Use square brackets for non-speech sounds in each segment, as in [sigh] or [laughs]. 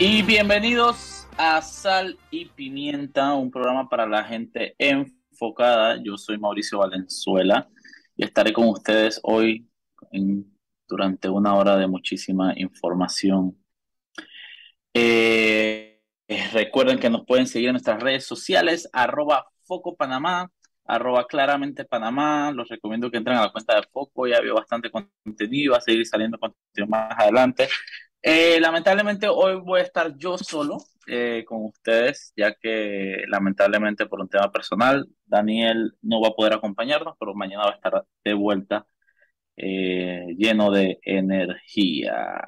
Y bienvenidos a Sal y Pimienta, un programa para la gente enfocada. Yo soy Mauricio Valenzuela y estaré con ustedes hoy durante una hora de muchísima información. Eh, recuerden que nos pueden seguir en nuestras redes sociales, arroba Foco Panamá, arroba claramente Panamá. Los recomiendo que entren a la cuenta de Foco, ya veo bastante contenido, va a seguir saliendo contenido más adelante. Eh, lamentablemente hoy voy a estar yo solo eh, con ustedes, ya que lamentablemente por un tema personal, Daniel no va a poder acompañarnos, pero mañana va a estar de vuelta eh, lleno de energía.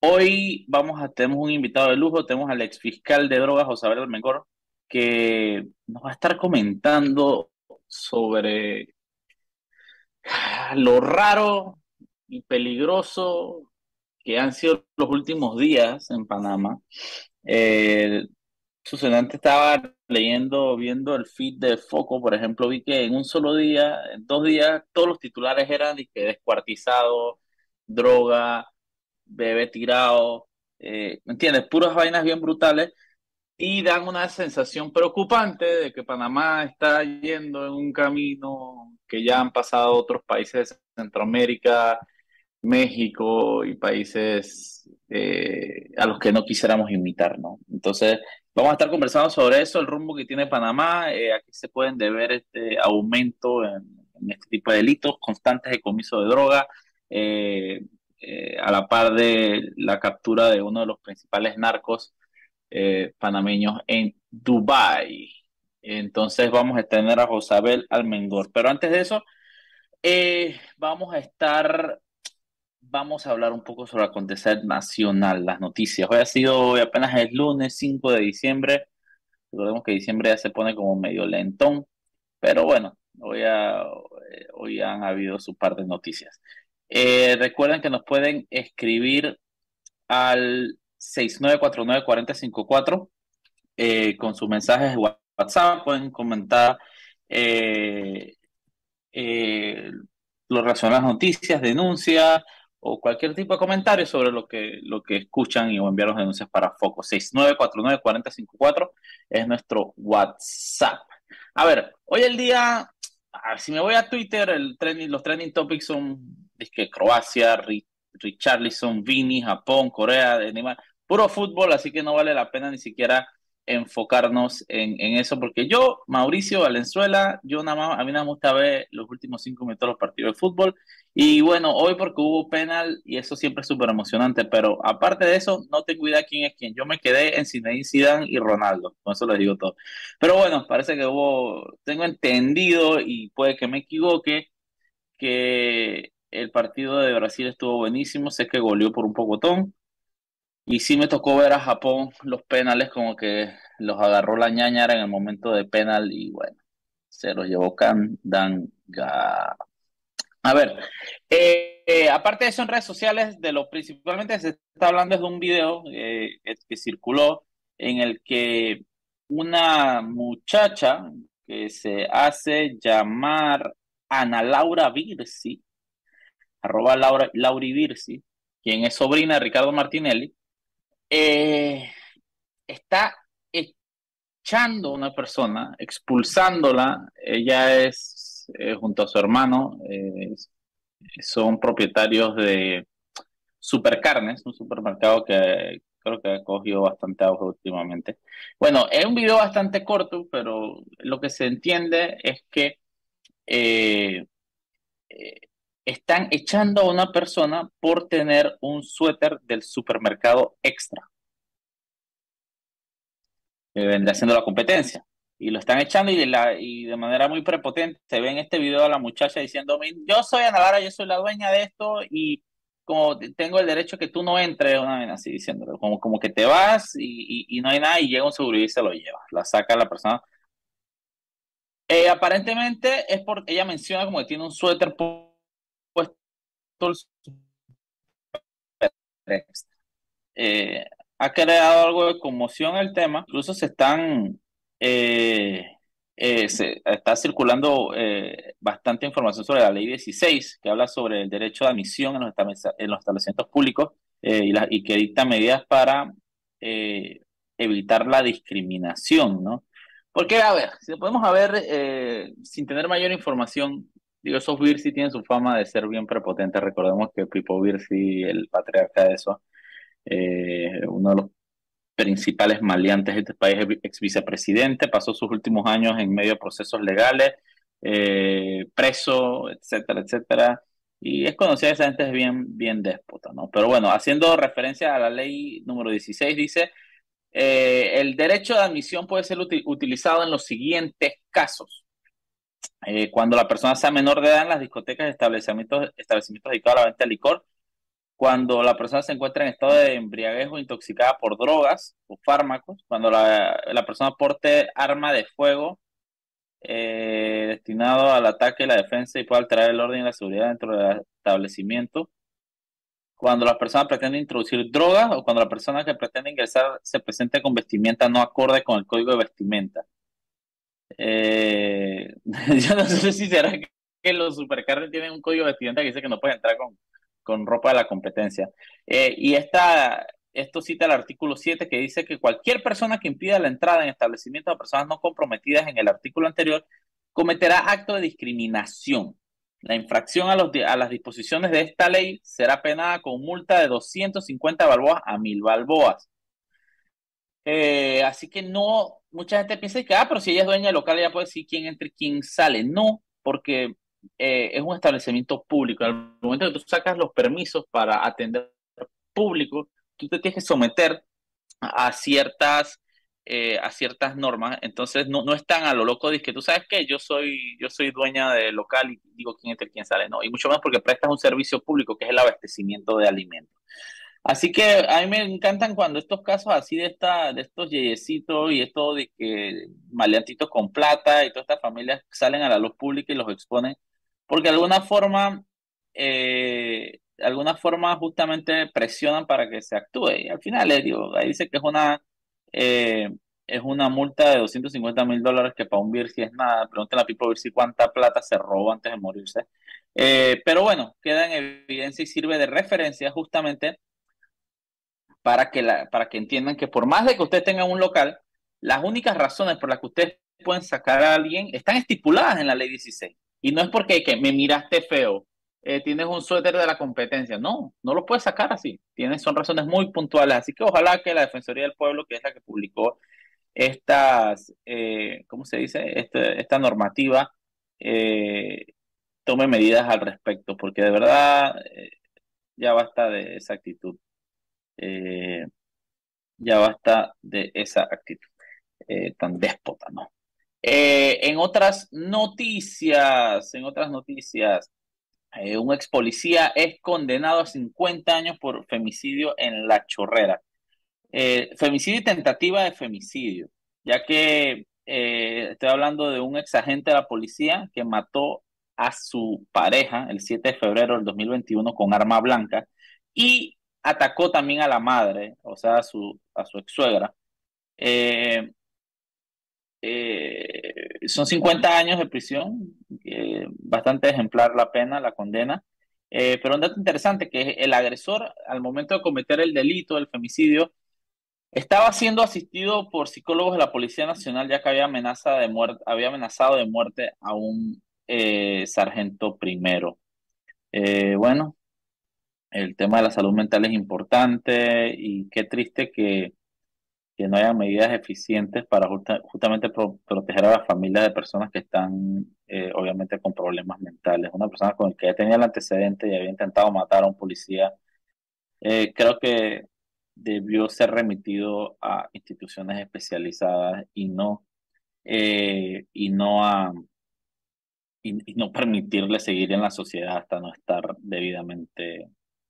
Hoy vamos a tener un invitado de lujo, tenemos al ex fiscal de drogas, José Abel Almengor, que nos va a estar comentando sobre lo raro y peligroso que han sido los últimos días en Panamá. Eh, estaba leyendo, viendo el feed de Foco, por ejemplo, vi que en un solo día, en dos días, todos los titulares eran de que descuartizado, droga, bebé tirado, eh, ¿me entiendes? Puras vainas bien brutales y dan una sensación preocupante de que Panamá está yendo en un camino que ya han pasado otros países de Centroamérica, México y países eh, a los que no quisiéramos imitar, ¿no? Entonces, vamos a estar conversando sobre eso, el rumbo que tiene Panamá, eh, aquí se pueden deber este aumento en, este tipo de delitos constantes de comiso de droga, eh, a la par de la captura de uno de los principales narcos panameños en Dubái. Entonces vamos a tener a Josabel Almengor. Pero antes de eso, vamos a estar vamos a hablar un poco sobre acontecer nacional, las noticias. Hoy ha sido, hoy apenas el lunes 5 de diciembre. Recordemos que diciembre ya se pone como medio lentón, pero bueno, hoy, hoy han habido su par de noticias. Eh, recuerden que nos pueden escribir al 6949-4054 eh, con sus mensajes de WhatsApp, pueden comentar eh, lo relacionado a las noticias, denuncias, o cualquier tipo de comentario sobre lo que, lo que escuchan y o enviar los denuncias para Foco. 6949-4054 es nuestro WhatsApp. A ver, hoy el día, si me voy a Twitter, el trending, los trending topics son que Croacia, Richarlison, Vini, Japón, Corea, de puro fútbol, así que no vale la pena ni siquiera enfocarnos en, eso, porque yo, Mauricio Valenzuela, yo nada más, a mí nada me gusta ver los últimos cinco minutos de los partidos de fútbol, y bueno, hoy porque hubo penal, y eso siempre es súper emocionante, pero aparte de eso, no tengo idea quién es quién, yo me quedé en Zinedine Zidane y Ronaldo, con eso les digo todo. Pero bueno, parece que hubo, tengo entendido, y puede que me equivoque, que el partido de Brasil estuvo buenísimo, sé que goleó por un pocotón, y sí me tocó ver a Japón los penales como que los agarró la ñañara en el momento de penal y bueno, se los llevó Kandanga. A ver, eh, eh, aparte de eso en redes sociales, de lo principalmente se está hablando es de un video eh, que circuló en el que una muchacha que se hace llamar Ana Laura Virsi, arroba Laura, Lauri Virsi, quien es sobrina de Ricardo Martinelli, eh, está echando a una persona, expulsándola. Ella es, eh, junto a su hermano, eh, son propietarios de Supercarnes, un supermercado que creo que ha cogido bastante auge últimamente. Bueno, es un video bastante corto, pero lo que se entiende es que están echando a una persona por tener un suéter del supermercado extra. Que vendrá haciendo la competencia. Y lo están echando y de, manera muy prepotente se ve en este video a la muchacha diciendo, yo soy Ana Lara, yo soy la dueña de esto y como tengo el derecho que tú no entres, una vez así diciéndolo, como, como que te vas y, no hay nada y llega un seguridad y se lo lleva, la saca la persona. Eh, aparentemente es porque ella menciona como que tiene un suéter eh, ha creado algo de conmoción el tema. Incluso se están, eh, eh, se está circulando bastante información sobre la ley 16, que habla sobre el derecho de admisión en los, establecimientos públicos y, que dicta medidas para evitar la discriminación, ¿no? Porque, a ver, si podemos a ver, sin tener mayor información, digo, esos Birsi tienen su fama de ser bien prepotentes. Recordemos que Pipo Birsi, el patriarca de eso, eh, uno de los principales maleantes de este país, ex vicepresidente, pasó sus últimos años en medio de procesos legales, eh, preso, etcétera, etcétera. Y es conocida esa gente es bien, bien déspota, ¿no? Pero bueno, haciendo referencia a la ley número 16, dice eh, el derecho de admisión puede ser utilizado en los siguientes casos. Eh, cuando la persona sea menor de edad en las discotecas establecimientos, establecimientos dedicados a la venta de licor, cuando la persona se encuentra en estado de embriaguez o intoxicada por drogas o fármacos, cuando la, persona porte arma de fuego eh, destinado al ataque y la defensa y pueda alterar el orden y la seguridad dentro del establecimiento, cuando la persona pretende introducir drogas o cuando la persona que pretende ingresar se presente con vestimenta no acorde con el código de vestimenta. Eh, [laughs] yo no sé si será que, los supercarnes tienen un código de vestimenta que dice que no puede entrar con, con ropa de la competencia. Eh, y esta, esto cita el artículo 7 que dice que cualquier persona que impida la entrada en establecimientos de personas no comprometidas en el artículo anterior cometerá acto de discriminación la infracción a, los, a las disposiciones de esta ley será penada con multa de 250 balboas a 1000 balboas. Eh, así que no, mucha gente piensa que, ah, pero si ella es dueña local, ella puede decir quién entra y quién sale. No, porque eh, es un establecimiento público. Al momento que tú sacas los permisos para atender público, tú te tienes que someter a ciertas eh, a ciertas normas, entonces no, no están a lo loco de que tú sabes que yo soy, yo soy dueña del local y digo quién entra y quién sale, no, y mucho más porque prestas un servicio público que es el abastecimiento de alimentos. Así que a mí me encantan cuando estos casos así de esta, de estos yeyecitos y esto de que maleantitos con plata y todas estas familias salen a la luz pública y los exponen, porque de alguna forma, eh, de alguna forma justamente presionan para que se actúe. Y al final les digo, ahí dice que es una eh, es una multa de 250 mil dólares que para un si es nada. Pregúntale a Pipo si cuánta plata se robó antes de morirse. Eh, pero bueno, queda en evidencia y sirve de referencia justamente para que, la, para que entiendan que por más de que usted tenga un local, las únicas razones por las que ustedes pueden sacar a alguien están estipuladas en la ley 16. Y no es porque que me miraste feo, eh, tienes un suéter de la competencia. No, no lo puedes sacar así. Tienes, son razones muy puntuales. Así que ojalá que la Defensoría del Pueblo, que es la que publicó estas, eh, ¿cómo se dice? Este, esta normativa, eh, tome medidas al respecto, porque de verdad ya basta de esa actitud. Ya basta de esa actitud tan déspota, ¿no? en otras noticias, en otras noticias, eh, un ex policía es condenado a 50 años por femicidio en La Chorrera. Eh, femicidio y tentativa de femicidio, ya que eh, estoy hablando de un ex agente de la policía que mató a su pareja el 7 de febrero del 2021 con arma blanca y atacó también a la madre, o sea, a su, a su ex suegra. Eh, son 50 años de prisión, bastante ejemplar la pena, la condena. Eh, pero un dato interesante que el agresor al momento de cometer el delito, el femicidio, estaba siendo asistido por psicólogos de la Policía Nacional ya que había, amenaza de muerte, había amenazado de muerte a un eh, sargento primero. bueno, el tema de la salud mental es importante y qué triste que que no haya medidas eficientes para justamente proteger a las familias de personas que están eh, obviamente con problemas mentales. Una persona con el que ya tenía el antecedente y había intentado matar a un policía, eh, creo que debió ser remitido a instituciones especializadas y no, eh, y no a y no permitirle seguir en la sociedad hasta no estar debidamente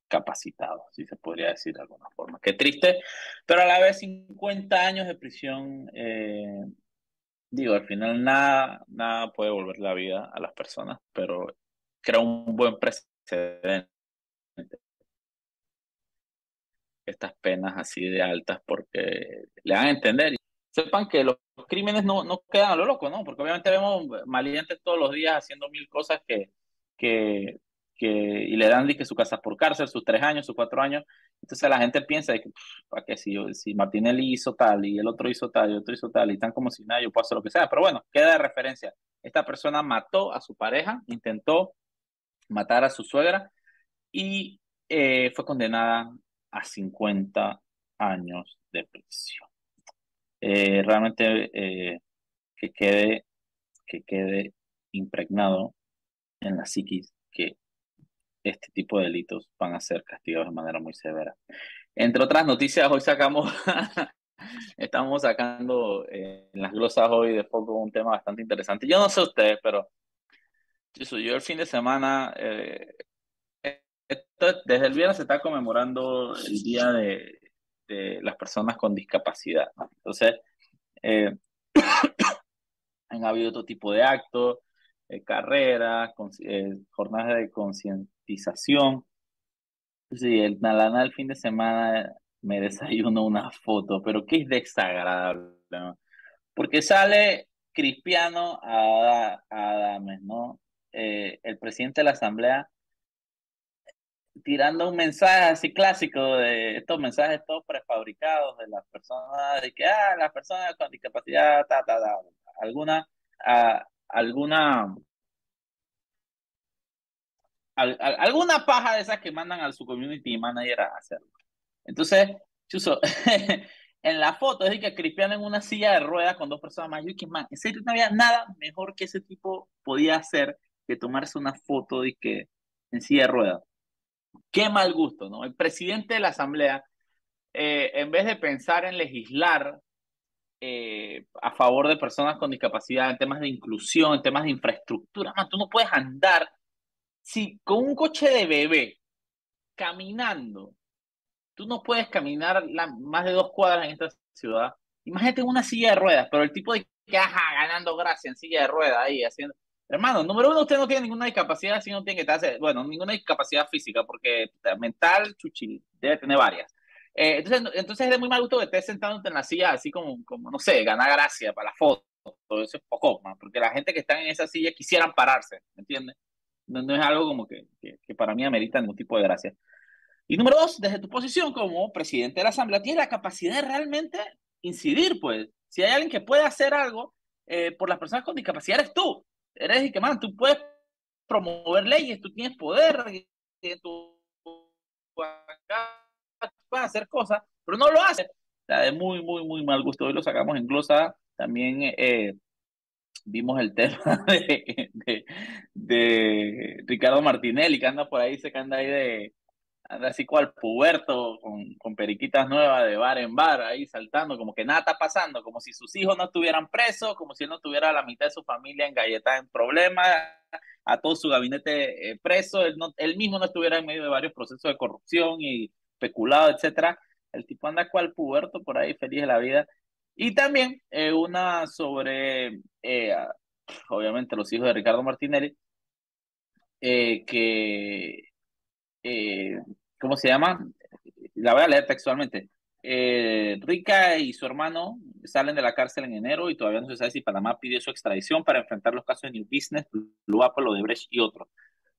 capacitado, si se podría decir de alguna forma. Qué triste, pero a la vez 50 años de prisión, eh, digo, al final nada, nada puede volver la vida a las personas, pero crea un buen precedente estas penas así de altas porque le van a entender sepan que los crímenes no, no quedan a lo loco, ¿no? Porque obviamente vemos malientes todos los días haciendo mil cosas que, que que, y le dan que su casa por cárcel, sus tres años, sus cuatro años. Entonces la gente piensa que, ¿para qué? Si, si Martinelli hizo tal y el otro hizo tal y el otro hizo tal y están como si nada, yo puedo hacer lo que sea. Pero bueno, queda de referencia. Esta persona mató a su pareja, intentó matar a su suegra y eh, fue condenada a 50 años de prisión. Eh, realmente eh, que quede que quede impregnado en la psiquis que este tipo de delitos van a ser castigados de manera muy severa. Entre otras noticias, hoy sacamos, [laughs] estamos sacando en las glosas hoy de poco un tema bastante interesante. Yo no sé ustedes, pero yo, yo el fin de semana desde el viernes se está conmemorando el Día de, las Personas con Discapacidad. Entonces, eh, [coughs] han habido otro tipo de actos, eh, carreras, eh, jornadas de concientización. Sí, el Nalana el fin de semana me [laughs] desayuno una foto, pero qué es desagradable, Porque sale Cristiano a, Adames, ¿no? el presidente de la Asamblea tirando un mensaje así clásico de estos mensajes todos prefabricados de las personas, de que, ah, las personas con discapacidad, ta, ta, ta, alguna, alguna, alguna paja de esas que mandan al su community manager a hacerlo. Entonces, Chuso, [laughs] en la foto es que Cristiano en una silla de ruedas con dos personas más. Yo que man, en serio no había nada mejor que ese tipo podía hacer que tomarse una foto de que en silla de ruedas. Qué mal gusto, ¿no? El presidente de la Asamblea, eh, en vez de pensar en legislar eh, a favor de personas con discapacidad, en temas de inclusión, en temas de infraestructura, man, tú no puedes andar si con un coche de bebé caminando, tú no puedes caminar más de dos cuadras en esta ciudad. Imagínate una silla de ruedas, pero el tipo de que ajá, ganando gracia en silla de ruedas ahí haciendo Hermano, número uno, usted no tiene ninguna discapacidad, si no tiene que estar, bueno, ninguna discapacidad física, porque mental, chuchi, debe tener varias. Eh, entonces, entonces es de muy mal gusto que estés sentándote en la silla así como, como no sé, ganar gracia para la foto. Todo eso es poco, más, porque la gente que está en esa silla quisieran pararse, ¿me entiendes? No, no, es algo como que, que, que, para mí amerita ningún tipo de gracia. Y número dos, desde tu posición como presidente de la Asamblea, tienes la capacidad de realmente incidir, pues. Si hay alguien que puede hacer algo eh, por las personas con discapacidad, eres tú eres y que, man, tú puedes promover leyes, tú tienes poder, tú puedes hacer cosas, pero no lo haces. Sea, de muy, muy, muy mal gusto. Hoy lo sacamos en glosa. También eh, vimos el tema [laughs] de, de, Ricardo Martinelli, que anda por ahí, se que anda ahí de, anda así cual puberto, con, con, periquitas nuevas de bar en bar, ahí saltando, como que nada está pasando, como si sus hijos no estuvieran presos, como si él no tuviera la mitad de su familia engalletada en problemas, a todo su gabinete eh, preso, él, no, él mismo no estuviera en medio de varios procesos de corrupción y especulado, etcétera. El tipo anda cual puberto por ahí, feliz de la vida. Y también eh, una sobre, eh, obviamente, los hijos de Ricardo Martinelli, que eh, ¿cómo se llama? La voy a leer textualmente. Eh, Rica y su hermano salen de la cárcel en enero y todavía no se sabe si Panamá pidió su extradición para enfrentar los casos de New Business, Blue Apple, Odebrecht y otros.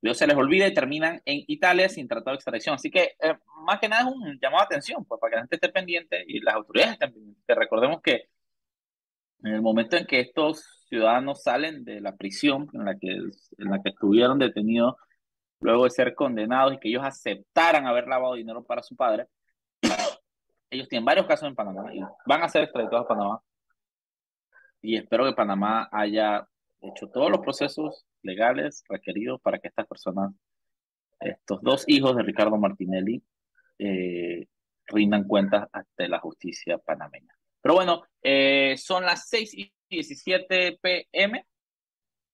Luego se les olvida y terminan en Italia sin tratado de extradición. Así que, eh, más que nada, es un llamado de atención pues, para que la gente esté pendiente y las autoridades estén pendientes. recordemos que en el momento en que estos ciudadanos salen de la prisión en la que, en la que estuvieron detenidos luego de ser condenados y que ellos aceptaran haber lavado dinero para su padre, [coughs] ellos tienen varios casos en Panamá y van a ser extraditados a Panamá. Y espero que Panamá haya hecho todos los procesos legales requeridos para que estas personas, estos dos hijos de Ricardo Martinelli, eh, rindan cuentas ante la justicia panameña. Pero bueno, eh, son las 6 y 17 pm.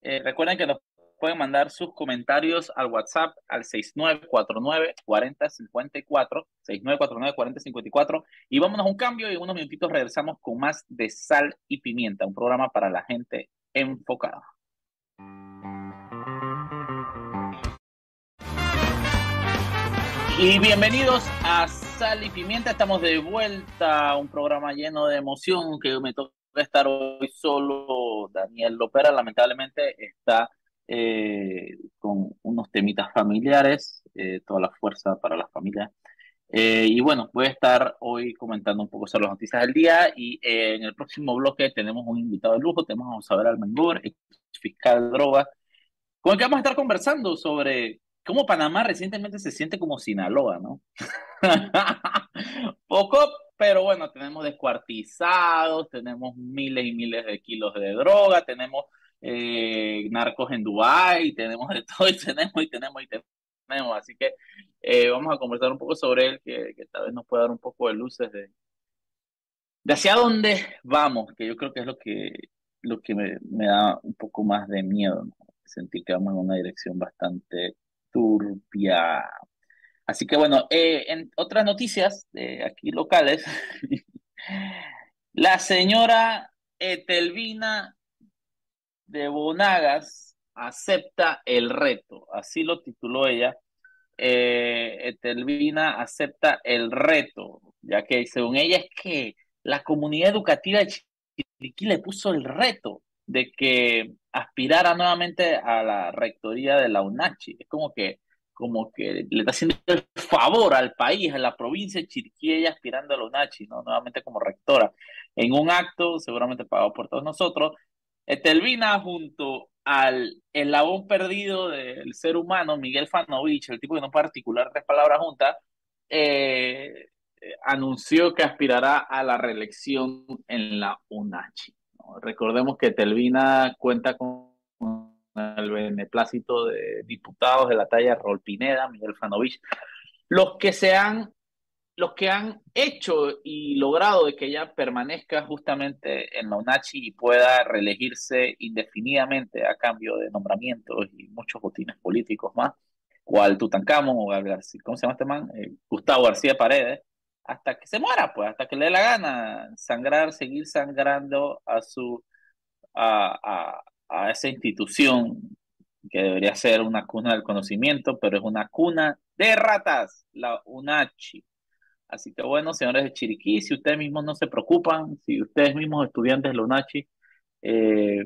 Eh, recuerden que nos pueden mandar sus comentarios al WhatsApp al 6949-4054, 6949-4054, y vámonos a un cambio y en unos minutitos regresamos con más de Sal y Pimienta, un programa para la gente enfocada. Y bienvenidos a Sal y Pimienta, estamos de vuelta, un programa lleno de emoción que me toca estar hoy solo. Daniel Lopera lamentablemente está eh, con unos temitas familiares, eh, toda la fuerza para las familias. Eh, y bueno, voy a estar hoy comentando un poco sobre las noticias del día y en el próximo bloque tenemos un invitado de lujo, tenemos a ver al Mengor, fiscal de drogas, con el que vamos a estar conversando sobre cómo Panamá recientemente se siente como Sinaloa, ¿no? [laughs] Poco, pero bueno, tenemos descuartizados, tenemos miles y miles de kilos de droga, tenemos eh, narcos en Dubái, tenemos de [laughs] todo y tenemos y tenemos y tenemos. Así que eh, vamos a conversar un poco sobre él, que, tal vez nos pueda dar un poco de luces de, de hacia dónde vamos, que yo creo que es lo que, lo que me, da un poco más de miedo, sentir que vamos en una dirección bastante turbia. Así que bueno, eh, en otras noticias aquí locales, [laughs] la señora Etelvina de Bonagas acepta el reto, así lo tituló ella. Eh, Etelvina acepta el reto, ya que según ella es que la comunidad educativa de Chiriquí le puso el reto de que aspirara nuevamente a la rectoría de la UNACHI. Es como que, como que le está haciendo el favor al país, a la provincia de Chiriquí, aspirando a la UNACHI, ¿no? nuevamente como rectora, en un acto seguramente pagado por todos nosotros, Etelvina junto al eslabón perdido del ser humano, Miguel Fanovich, el tipo que no puede articular tres palabras juntas, eh, anunció que aspirará a la reelección en la UNACHI. Recordemos que Telvina cuenta con el beneplácito de diputados de la talla Rol Pineda, Miguel Fanovich, los que se han los que han hecho y logrado de que ella permanezca justamente en la UNACHI y pueda reelegirse indefinidamente a cambio de nombramientos y muchos botines políticos más, cual Tutankamón o ¿cómo se llama este man? Eh, Gustavo García Paredes, hasta que se muera, pues, hasta que le dé la gana sangrar, seguir sangrando a su a, a, a esa institución que debería ser una cuna del conocimiento, pero es una cuna de ratas, la UNACHI. Así que bueno, señores de Chiriquí, si ustedes mismos no se preocupan, si ustedes mismos estudiantes de Lunachi eh,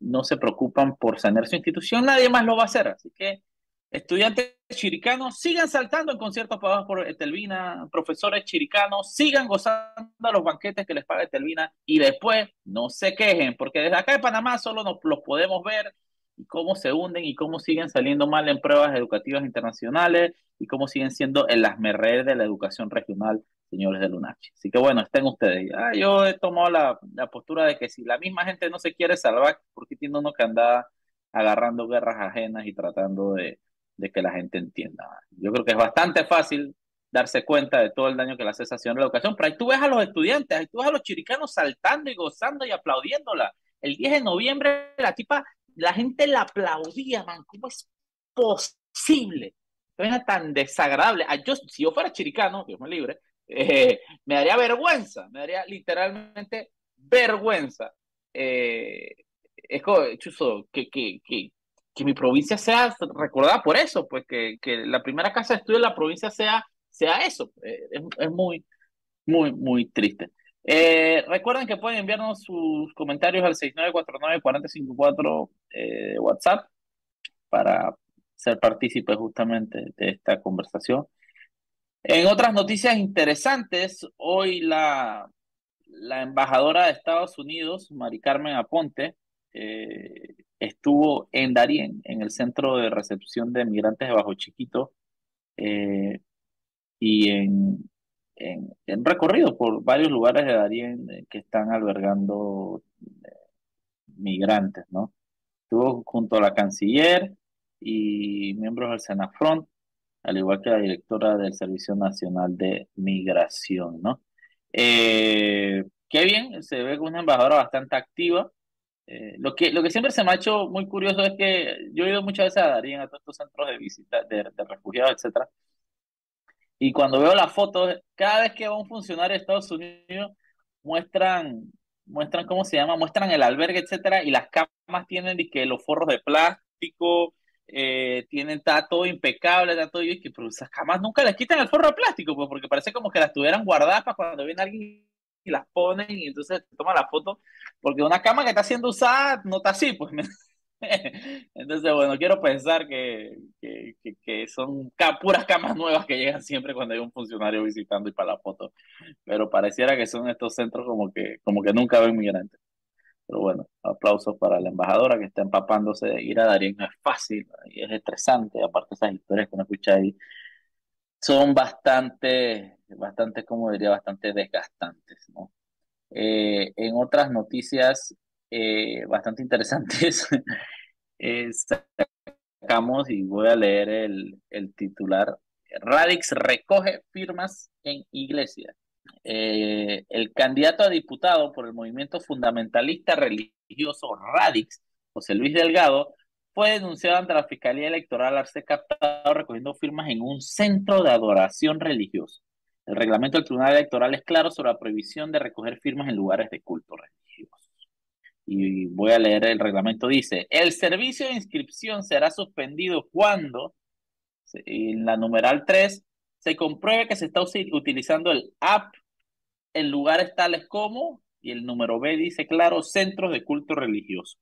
no se preocupan por sanear su institución, nadie más lo va a hacer. Así que estudiantes chiricanos, sigan saltando en conciertos pagados por Etelvina, profesores chiricanos, sigan gozando los banquetes que les paga Etelvina y después no se quejen, porque desde acá de Panamá solo nos los podemos ver y cómo se hunden y cómo siguen saliendo mal en pruebas educativas internacionales y cómo siguen siendo el asmerrer de la educación regional, señores de Lunachi. Así que bueno, estén ustedes. Ah, yo he tomado la, la, postura de que si la misma gente no se quiere salvar, ¿por qué tiene uno que andar agarrando guerras ajenas y tratando de, de que la gente entienda? Yo creo que es bastante fácil darse cuenta de todo el daño que le hace esa la educación, pero ahí tú ves a los estudiantes, ahí tú ves a los chiricanos saltando y gozando y aplaudiéndola. El 10 de noviembre la tipa la gente la aplaudía, man, ¿cómo es posible? Era tan desagradable. Ah, yo, si yo fuera chiricano, Dios me libre, eh, me daría vergüenza, me daría literalmente vergüenza. Eh, es como, chuzo, que, que, que, que, mi provincia sea recordada por eso, pues que, que la primera casa de estudio de la provincia sea, sea eso. Eh, es, es, muy, muy, muy triste. Eh, recuerden que pueden enviarnos sus comentarios al 6949-4054 eh, WhatsApp para ser partícipes justamente de esta conversación. En otras noticias interesantes, hoy la, la embajadora de Estados Unidos, Mari Carmen Aponte, eh, estuvo en Darien, en el centro de recepción de migrantes de Bajo Chiquito, eh, y en, en, recorrido por varios lugares de Darien eh, que están albergando eh, migrantes, ¿no? Estuvo junto a la canciller y miembros del Senafront, al igual que la directora del Servicio Nacional de Migración, ¿no? Qué bien, se ve una embajadora bastante activa. Lo, que, lo que siempre se me ha hecho muy curioso es que yo he ido muchas veces a Darien, a todos estos centros de visita de, de refugiados, etcétera, y cuando veo las fotos, cada vez que va un funcionario de Estados Unidos, muestran, muestran ¿cómo se llama? Muestran el albergue, etcétera, y las camas tienen que los forros de plástico, eh, tienen, está todo impecable, está todo, y que, pero esas camas nunca les quitan el forro de plástico, pues, porque parece como que las tuvieran guardadas para cuando viene alguien y las ponen, y entonces toma la foto, porque una cama que está siendo usada no está así, pues. [laughs] Entonces, bueno, quiero pensar que, que, que, son puras camas nuevas que llegan siempre cuando hay un funcionario visitando y para la foto. Pero pareciera que son estos centros como que, como que nunca ven migrantes. Pero bueno, aplausos para la embajadora que está empapándose de ir a Darien. No es fácil y es estresante. Aparte, esas historias que uno escucha ahí son bastante, bastante, como diría, bastante desgastantes, ¿no? Eh, en otras noticias eh, bastante interesantes, [laughs] eh, sacamos y voy a leer el, el titular. Radix recoge firmas en iglesia. el candidato a diputado por el movimiento fundamentalista religioso Radix, José Luis Delgado, fue denunciado ante la Fiscalía Electoral al ser captado recogiendo firmas en un centro de adoración religioso. El reglamento del Tribunal Electoral es claro sobre la prohibición de recoger firmas en lugares de culto religioso. Y voy a leer el reglamento. Dice, el servicio de inscripción será suspendido cuando, en la numeral 3, se compruebe que se está utilizando el app en lugares tales como, y el número B dice claro, centros de culto religioso.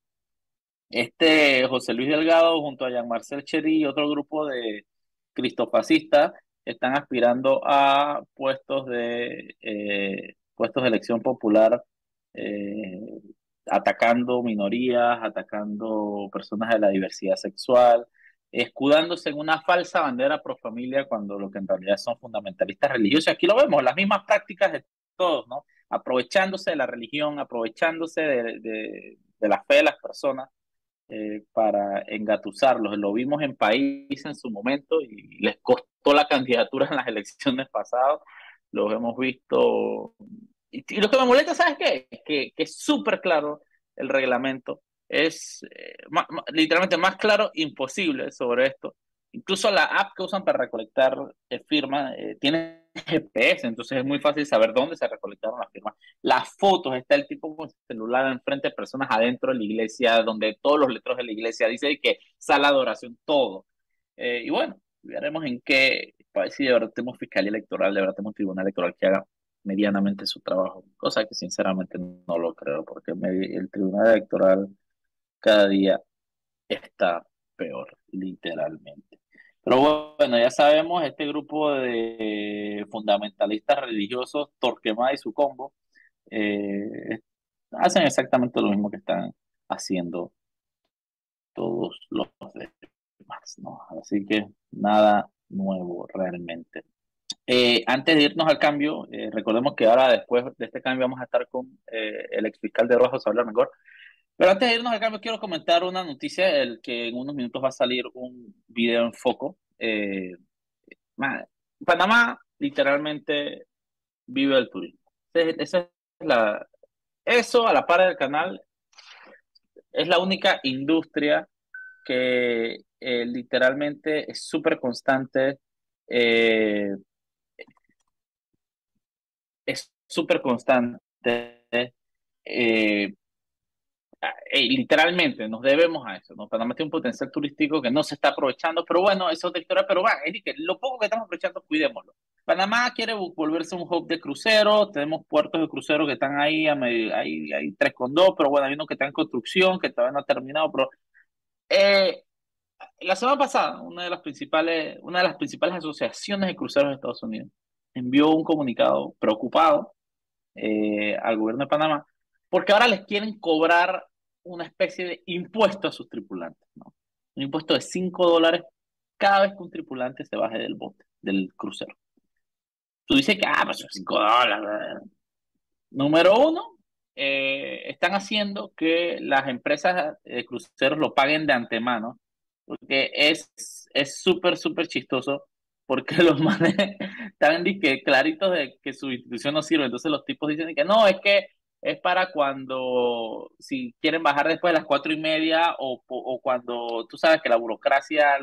Este José Luis Delgado junto a Jean Marcel Chery y otro grupo de cristofascistas están aspirando a puestos de eh, puestos de elección popular, eh, atacando minorías, atacando personas de la diversidad sexual, escudándose en una falsa bandera pro familia cuando lo que en realidad son fundamentalistas religiosos. Aquí lo vemos, las mismas prácticas de todos, ¿no? Aprovechándose de la religión, aprovechándose de, de la fe de las personas eh, para engatusarlos. Lo vimos en país en su momento y les costó la candidatura en las elecciones pasadas. Los hemos visto. Y, lo que me molesta, ¿sabes qué? Que, que es súper claro el reglamento. Es eh, literalmente más claro imposible sobre esto. Incluso la app que usan para recolectar eh, firmas tiene GPS, entonces es muy fácil saber dónde se recolectaron las firmas. Las fotos, está el tipo con celular enfrente de personas adentro de la iglesia, donde todos los letros de la iglesia dice que sala de oración, todo. Eh, y bueno, veremos en qué, para si de verdad tenemos fiscalía electoral, de verdad tenemos tribunal electoral que haga medianamente su trabajo, cosa que sinceramente no lo creo, porque el tribunal electoral cada día está peor, literalmente. Pero bueno, ya sabemos, este grupo de fundamentalistas religiosos, Torquemada y su combo, eh, hacen exactamente lo mismo que están haciendo todos los ¿no? Así que nada nuevo realmente. Eh, antes de irnos al cambio, eh, recordemos que ahora después de este cambio vamos a estar con el ex fiscal de Rojas, hablar mejor. Pero antes de irnos al cambio, quiero comentar una noticia, el que en unos minutos va a salir un video en foco. Eh, Panamá literalmente vive el turismo. Esa es la, eso a la par del canal es la única industria que eh, literalmente es súper constante. Eh, es súper constante. Eh, literalmente nos debemos a eso. Panamá tiene un potencial turístico que no se está aprovechando, pero bueno, eso es otra historia, pero bueno, es que lo poco que estamos aprovechando, cuidémoslo. Panamá quiere volverse un hub de crucero, tenemos puertos de crucero que están ahí, hay tres con dos, pero bueno, hay uno que está en construcción, que todavía no ha terminado, pero eh, la semana pasada, una de las principales, una de las principales asociaciones de cruceros de Estados Unidos envió un comunicado preocupado eh, al gobierno de Panamá porque ahora les quieren cobrar una especie de impuesto a sus tripulantes, ¿no? Un impuesto de 5 dólares cada vez que un tripulante se baje del bote, del crucero. Tú dices que, ah, pues son 5 dólares. Número uno, eh, están haciendo que las empresas de cruceros lo paguen de antemano, porque es súper, súper chistoso, porque [laughs] los manes están claritos de que su institución no sirve. Entonces los tipos dicen que no, es que es para cuando, si quieren bajar después de las cuatro y media o, o cuando tú sabes que la burocracia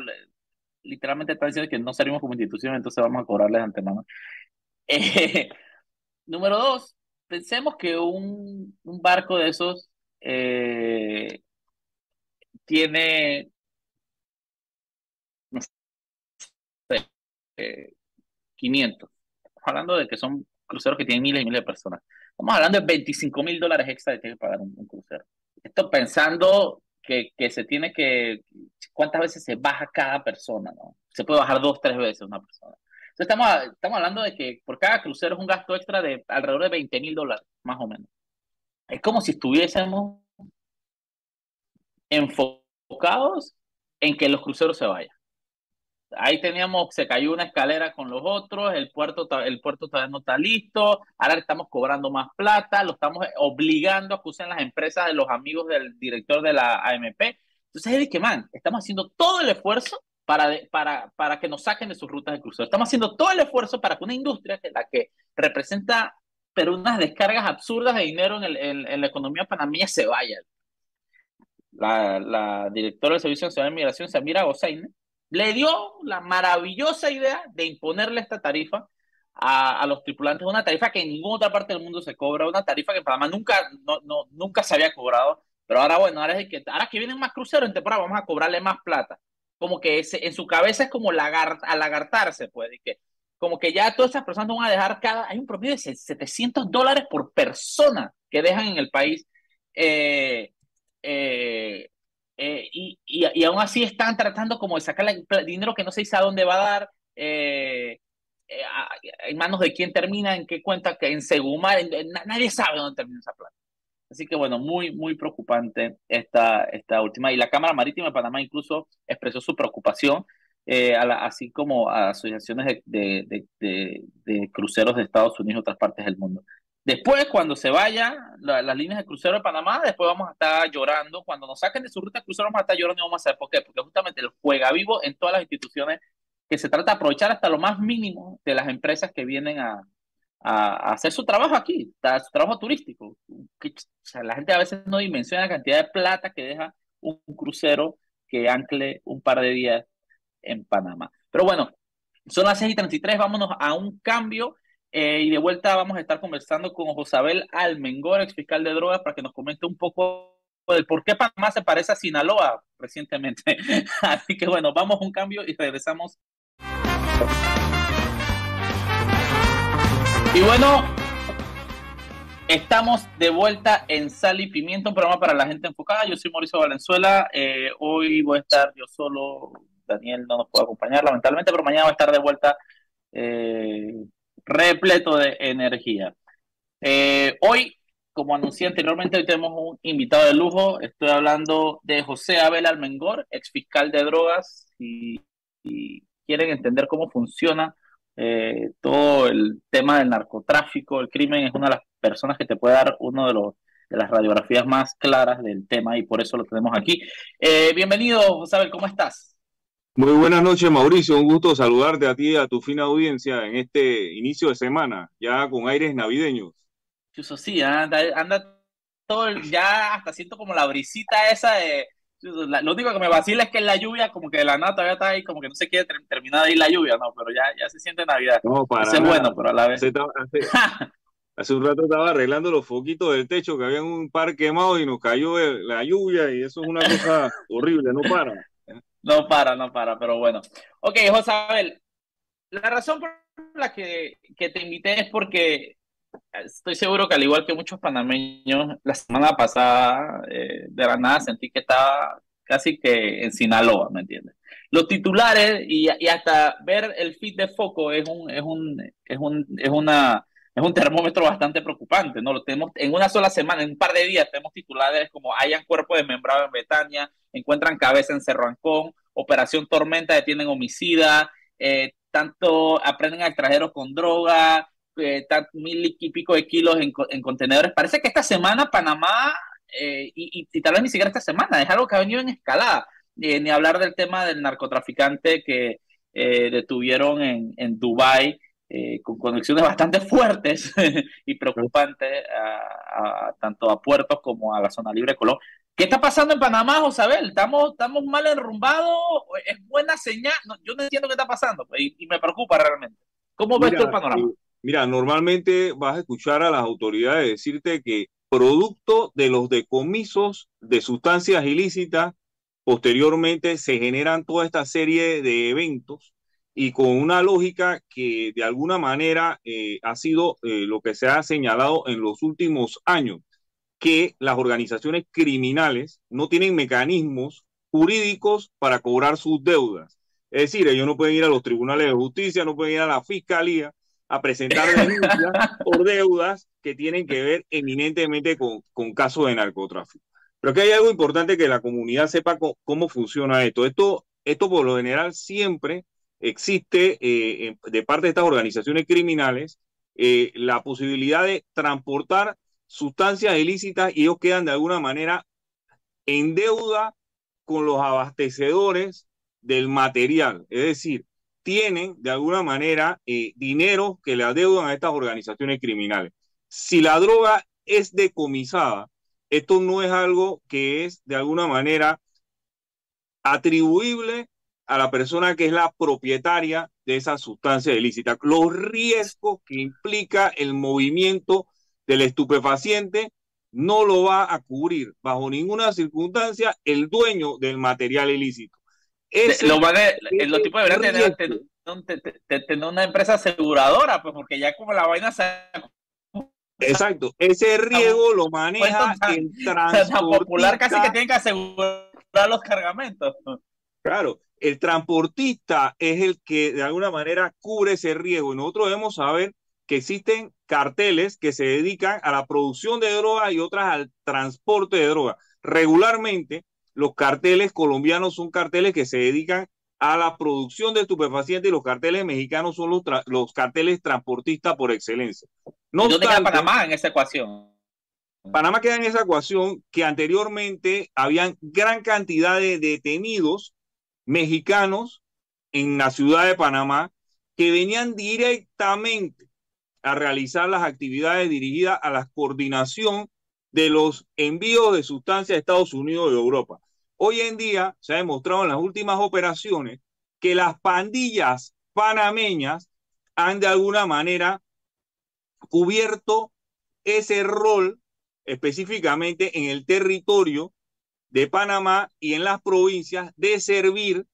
literalmente está diciendo que no salimos como institución, entonces vamos a cobrarles de antemano. [laughs] Eh, número dos, pensemos que un, un barco de esos eh, tiene, no sé, 500. Eh, hablando de que son cruceros que tienen miles y miles de personas. Estamos hablando de 25 mil dólares extra de que pagar un, crucero. Esto pensando que, que, se tiene que, cuántas veces se baja cada persona, ¿no? Se puede bajar dos, tres veces una persona. Entonces estamos, estamos hablando de que por cada crucero es un gasto extra de alrededor de 20 mil dólares, más o menos. Es como si estuviésemos enfocados en que los cruceros se vayan. Ahí teníamos, se cayó una escalera con los otros, el puerto, el puerto todavía no está listo, ahora estamos cobrando más plata, lo estamos obligando a que usen las empresas de los amigos del director de la AMP. Entonces, es que, man, estamos haciendo todo el esfuerzo para, para, para que nos saquen de sus rutas de crucero. Estamos haciendo todo el esfuerzo para que una industria que la que representa pero unas descargas absurdas de dinero en, el, en, la economía panameña se vaya. La, la directora del Servicio Nacional de Migración, Samira Gozaine, le dio la maravillosa idea de imponerle esta tarifa a, a, los tripulantes, una tarifa que en ninguna otra parte del mundo se cobra, una tarifa que para más nunca, no, no, nunca se había cobrado, pero ahora bueno, ahora, es que, ahora que vienen más cruceros en temporada vamos a cobrarle más plata. Como que ese, en su cabeza es como lagar, alagartarse, pues, y que como que ya todas esas personas van a dejar cada, hay un promedio de 700 dólares por persona que dejan en el país. Eh, eh, eh, y, y, aún así están tratando como de sacar dinero que no se dice a dónde va a dar, eh, eh, en manos de quién termina, en qué cuenta, que en Segumar, nadie sabe dónde termina esa plata. Así que bueno, muy, muy preocupante esta, esta última. Y la Cámara Marítima de Panamá incluso expresó su preocupación, así como a asociaciones de, de, de, de, cruceros de Estados Unidos y otras partes del mundo. Después, cuando se vayan las líneas de crucero de Panamá, después vamos a estar llorando. Cuando nos saquen de su ruta de crucero, vamos a estar llorando y vamos a saber por qué. Porque justamente el juega vivo en todas las instituciones que se trata de aprovechar hasta lo más mínimo de las empresas que vienen a, hacer su trabajo aquí, su trabajo turístico. La gente a veces no dimensiona la cantidad de plata que deja un crucero que ancle un par de días en Panamá. Pero bueno, son las 6 y 33, vámonos a un cambio eh, y de vuelta vamos a estar conversando con Josabel Almengor, ex fiscal de drogas, para que nos comente un poco del por qué Panamá se parece a Sinaloa recientemente. [laughs] Así que bueno, vamos a un cambio y regresamos. Y bueno, estamos de vuelta en Sal y Pimiento, un programa para la gente enfocada. Yo soy Mauricio Valenzuela. Eh, hoy voy a estar yo solo. Daniel no nos puede acompañar, lamentablemente, pero mañana va a estar de vuelta eh, repleto de energía. Eh, hoy, como anuncié anteriormente, hoy tenemos un invitado de lujo. Estoy hablando de José Abel Almengor, ex fiscal de drogas. Y, quieren entender cómo funciona eh, todo el tema del narcotráfico, el crimen, es una de las personas que te puede dar uno de los de las radiografías más claras del tema y por eso lo tenemos aquí. Eh, bienvenido, José Abel, ¿cómo estás? Muy buenas noches, Mauricio. Un gusto saludarte a ti y a tu fina audiencia en este inicio de semana, ya con aires navideños. Eso sí, anda, anda todo, ya hasta siento como la brisita esa de... Lo único que me vacila es que la lluvia, como que de la nada todavía está ahí, como que no se quiere terminar de ir la lluvia, no, pero ya, ya se siente Navidad. No, para es bueno, pero a la vez. [laughs] Hace, un rato estaba arreglando los foquitos del techo que había un par quemado y nos cayó la lluvia y eso es una cosa [laughs] horrible, no para. No para, no para, pero bueno. Ok, Josabel, la razón por la que, que te invité es porque estoy seguro que al igual que muchos panameños, la semana pasada eh, de la nada sentí que estaba casi que en Sinaloa, ¿me entiendes? Los titulares y, y, hasta ver el feed de foco es un, es un, es un, es una, es un termómetro bastante preocupante, ¿no? Lo tenemos en una sola semana, en un par de días, tenemos titulares como hayan cuerpo desmembrado en Betania, encuentran cabeza en Cerrancón, Operación Tormenta detienen homicida, eh, tanto aprenden a extranjeros con droga, eh, mil y pico de kilos en, contenedores. Parece que esta semana Panamá, eh, y, tal vez ni siquiera esta semana, es algo que ha venido en escalada. ni hablar del tema del narcotraficante que detuvieron en, en Dubái eh, con conexiones bastante fuertes [laughs] y preocupantes tanto a puertos como a la zona libre de Colón. ¿Qué está pasando en Panamá, Josabel? ¿Estamos, estamos mal enrumbados? ¿Es buena señal? yo no entiendo qué está pasando pues, y, me preocupa realmente. ¿Cómo ves tú el panorama? Eh, mira, normalmente vas a escuchar a las autoridades decirte que producto de los decomisos de sustancias ilícitas, posteriormente se generan toda esta serie de eventos y con una lógica que de alguna manera eh, ha sido eh, lo que se ha señalado en los últimos años. que las organizaciones criminales no tienen mecanismos jurídicos para cobrar sus deudas. Es decir, ellos no pueden ir a los tribunales de justicia, no pueden ir a la fiscalía a presentar denuncias [laughs] por deudas que tienen que ver eminentemente con, con casos de narcotráfico. Pero que hay algo importante que la comunidad sepa cómo, funciona esto. esto. Esto por lo general siempre existe eh, de parte de estas organizaciones criminales eh, la posibilidad de transportar sustancias ilícitas y ellos quedan de alguna manera en deuda con los abastecedores del material. Es decir, tienen de alguna manera eh, dinero que le adeudan a estas organizaciones criminales. Si la droga es decomisada, esto no es algo que es de alguna manera atribuible a la persona que es la propietaria de esa sustancia ilícita. Los riesgos que implica el movimiento del estupefaciente no lo va a cubrir bajo ninguna circunstancia el dueño del material ilícito. lo va los tipos deberían tener, una empresa aseguradora, pues porque ya como la vaina se Exacto, ese riesgo lo maneja el transportista. popular casi que tiene que asegurar los cargamentos. Claro, el transportista es el que de alguna manera cubre ese riesgo y nosotros debemos saber que existen carteles que se dedican a la producción de droga y otras al transporte de droga. Regularmente, los carteles colombianos son carteles que se dedican a la producción de estupefacientes y los carteles mexicanos son los, los carteles transportistas por excelencia. No ¿Dónde queda Panamá en esa ecuación? Panamá queda en esa ecuación que anteriormente habían gran cantidad de detenidos mexicanos en la ciudad de Panamá que venían directamente a realizar las actividades dirigidas a la coordinación de los envíos de sustancias a Estados Unidos y Europa. Hoy en día se ha demostrado en las últimas operaciones que las pandillas panameñas han de alguna manera cubierto ese rol específicamente en el territorio de Panamá y en las provincias de servir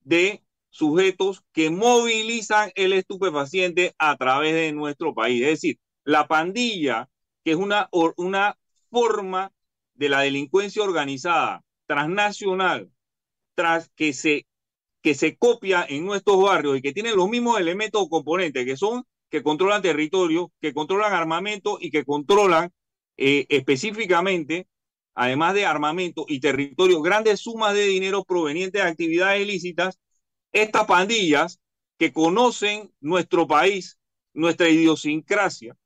de sujetos que movilizan el estupefaciente a través de nuestro país. Es decir, la pandilla, que es una, una forma de la delincuencia organizada transnacional, tras que se, que se copia en nuestros barrios y que tiene los mismos elementos o componentes, que son que controlan territorio, que controlan armamento y que controlan eh, específicamente, además de armamento y territorio, grandes sumas de dinero provenientes de actividades ilícitas estas pandillas que conocen nuestro país, nuestra idiosincrasia,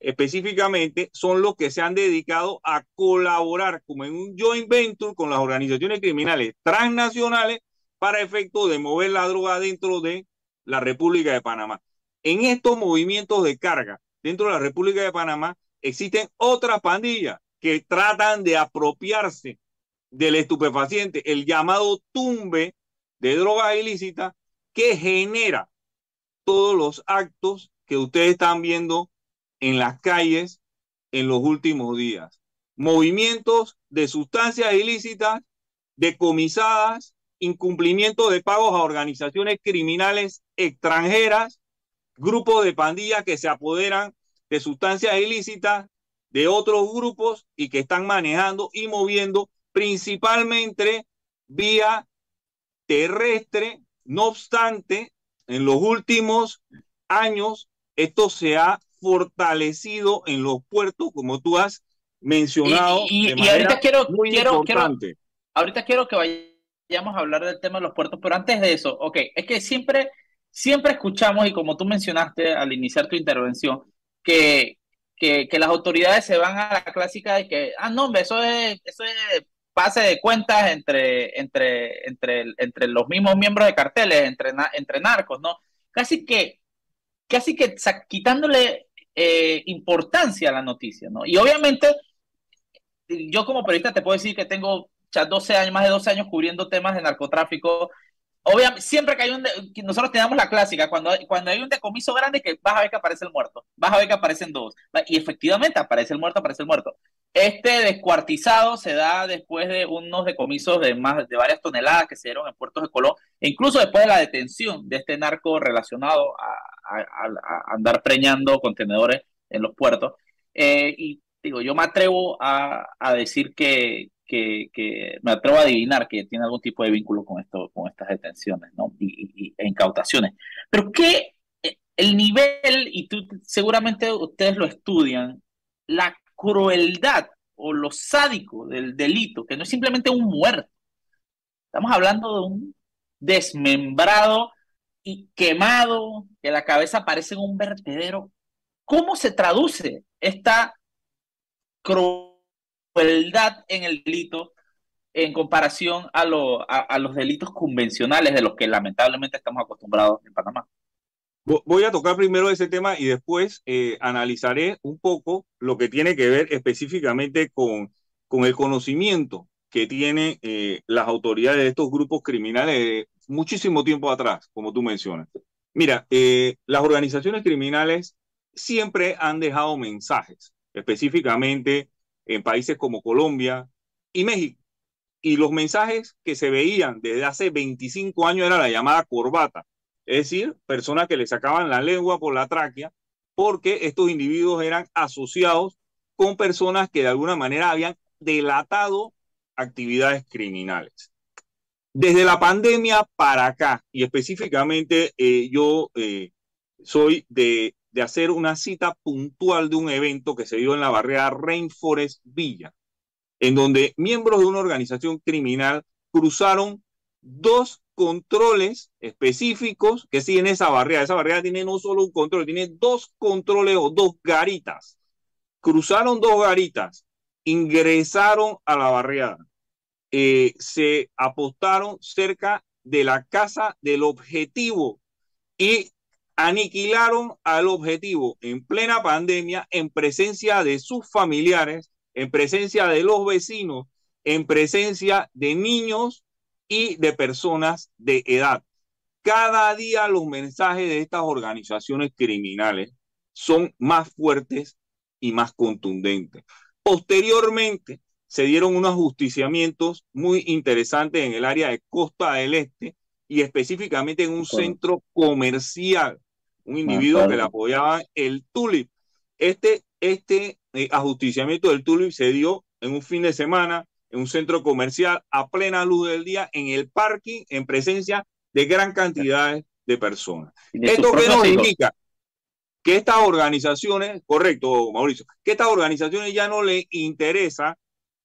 específicamente, son los que se han dedicado a colaborar como en un joint venture con las organizaciones criminales transnacionales para efecto de mover la droga dentro de la República de Panamá. En estos movimientos de carga dentro de la República de Panamá existen otras pandillas que tratan de apropiarse del estupefaciente, el llamado tumbe de drogas ilícitas que genera todos los actos que ustedes están viendo en las calles en los últimos días. Movimientos de sustancias ilícitas, decomisadas, incumplimiento de pagos a organizaciones criminales extranjeras, grupos de pandillas que se apoderan de sustancias ilícitas de otros grupos y que están manejando y moviendo principalmente vía terrestre. No obstante, en los últimos años esto se ha fortalecido en los puertos, como tú has mencionado. Y, ahorita quiero, quiero, quiero, ahorita quiero que vayamos a hablar del tema de los puertos, pero antes de eso, ok, es que siempre, siempre escuchamos, y como tú mencionaste al iniciar tu intervención, que, que, que las autoridades se van a la clásica de que, ah, no, eso es, eso es pase de cuentas entre, entre, entre, entre los mismos miembros de carteles, entre, entre narcos, ¿no? Casi que, casi que quitándole eh, importancia a la noticia, ¿no? Y obviamente, yo como periodista te puedo decir que tengo ya 12 años, más de 12 años cubriendo temas de narcotráfico, obviamente, siempre que hay un, nosotros tenemos la clásica, cuando, cuando hay un decomiso grande, que vas a ver que aparece el muerto, vas a ver que aparecen dos, y efectivamente aparece el muerto, aparece el muerto. Este descuartizado se da después de unos decomisos de más de varias toneladas que se dieron en puertos de Colón, e incluso después de la detención de este narco relacionado a, andar preñando contenedores en los puertos. Eh, y digo, yo me atrevo a, decir que, que, me atrevo a adivinar que tiene algún tipo de vínculo con esto, con estas detenciones, ¿no? Y, e incautaciones. Pero qué eh, el nivel, y tú seguramente ustedes lo estudian, la crueldad o lo sádico del delito, que no es simplemente un muerto. Estamos hablando de un desmembrado y quemado, que la cabeza parece un vertedero. ¿Cómo se traduce esta crueldad en el delito en comparación a, a, los delitos convencionales de los que lamentablemente estamos acostumbrados en Panamá? Voy a tocar primero ese tema y después eh, analizaré un poco lo que tiene que ver específicamente con, con el conocimiento que tienen eh, las autoridades de estos grupos criminales muchísimo tiempo atrás, como tú mencionas. Mira, eh, las organizaciones criminales siempre han dejado mensajes, específicamente en países como Colombia y México. Y los mensajes que se veían desde hace 25 años era la llamada corbata, es decir, personas que le sacaban la lengua por la tráquea porque estos individuos eran asociados con personas que de alguna manera habían delatado actividades criminales. Desde la pandemia para acá, y específicamente eh, yo eh, soy de, de hacer una cita puntual de un evento que se dio en la barriada Rainforest Villa, en donde miembros de una organización criminal cruzaron dos controles específicos que siguen esa barriada. Esa barriada tiene no solo un control, tiene dos controles o dos garitas. Cruzaron dos garitas, ingresaron a la barriada eh, se apostaron cerca de la casa del objetivo y aniquilaron al objetivo en plena pandemia en presencia de sus familiares, en presencia de los vecinos, en presencia de niños y de personas de edad. Cada día los mensajes de estas organizaciones criminales son más fuertes y más contundentes. Posteriormente, se dieron unos justiciamientos muy interesantes en el área de Costa del Este y específicamente en un centro comercial, un individuo que le apoyaba el Tulip. Este, este eh, ajusticiamiento del Tulip se dio en un fin de semana en un centro comercial a plena luz del día en el parking en presencia de gran cantidad de personas. ¿Esto qué nos indica? Que estas organizaciones, correcto, Mauricio, que estas organizaciones ya no le interesa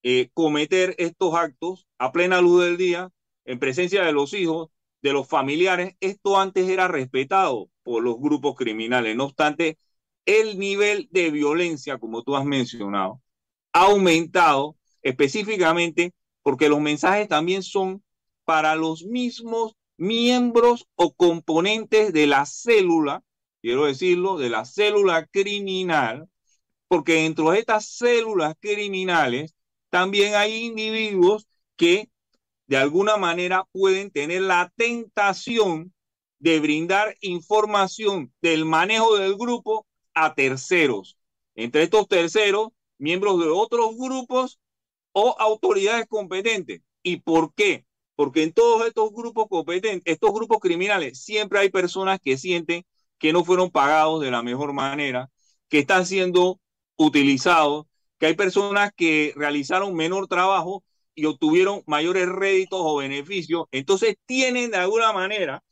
eh, cometer estos actos a plena luz del día, en presencia de los hijos, de los familiares. Esto antes era respetado por los grupos criminales. No obstante, el nivel de violencia, como tú has mencionado, ha aumentado específicamente porque los mensajes también son para los mismos miembros o componentes de la célula, quiero decirlo, de la célula criminal, porque dentro de estas células criminales también hay individuos que de alguna manera pueden tener la tentación de brindar información del manejo del grupo a terceros. Entre estos terceros, miembros de otros grupos o autoridades competentes. ¿Y por qué? Porque en todos estos grupos competentes, estos grupos criminales, siempre hay personas que sienten que no fueron pagados de la mejor manera, que están siendo utilizados, que hay personas que realizaron menor trabajo y obtuvieron mayores réditos o beneficios, entonces tienen de alguna manera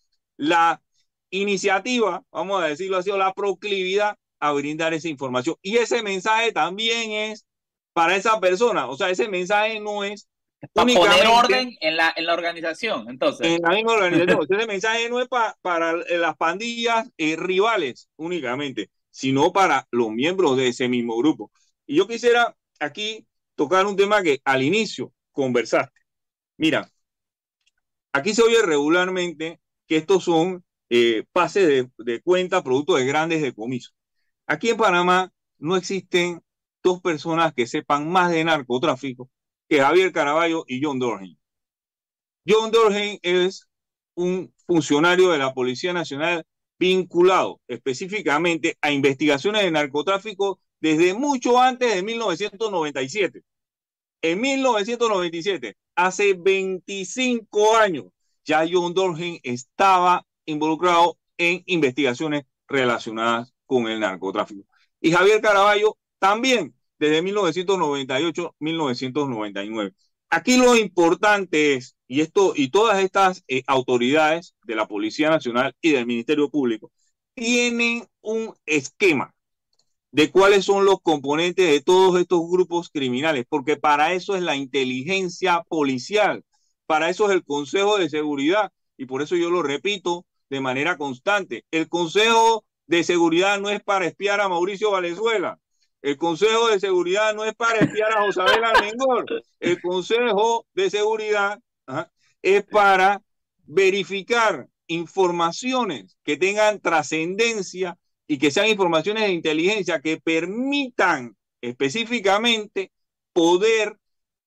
la iniciativa, vamos a decirlo así, o la proclividad a brindar esa información. Y ese mensaje también es para esa persona, o sea, ese mensaje no es para poner orden en la, en la organización, entonces. En la misma organización. [laughs] ese mensaje no es para las pandillas eh, rivales únicamente, sino para los miembros de ese mismo grupo. Y yo quisiera aquí tocar un tema que al inicio conversaste. Mira, aquí se oye regularmente que estos son eh, pases de, cuenta producto de grandes decomisos. Aquí en Panamá no existen dos personas que sepan más de narcotráfico que Javier Caraballo y John Dorhen. John Dorhen es un funcionario de la Policía Nacional vinculado específicamente a investigaciones de narcotráfico desde mucho antes de 1997. En 1997, hace 25 años, ya John Dorgen estaba involucrado en investigaciones relacionadas con el narcotráfico. Y Javier Caraballo también, desde 1998-1999. Aquí lo importante es, y esto y todas estas eh, autoridades de la Policía Nacional y del Ministerio Público tienen un esquema de cuáles son los componentes de todos estos grupos criminales, porque para eso es la inteligencia policial, para eso es el Consejo de Seguridad, y por eso yo lo repito de manera constante. El Consejo de Seguridad no es para espiar a Mauricio Valenzuela, el Consejo de Seguridad no es para espiar a Josabel Almengor, el Consejo de Seguridad es para verificar informaciones que tengan trascendencia y que sean informaciones de inteligencia que permitan específicamente poder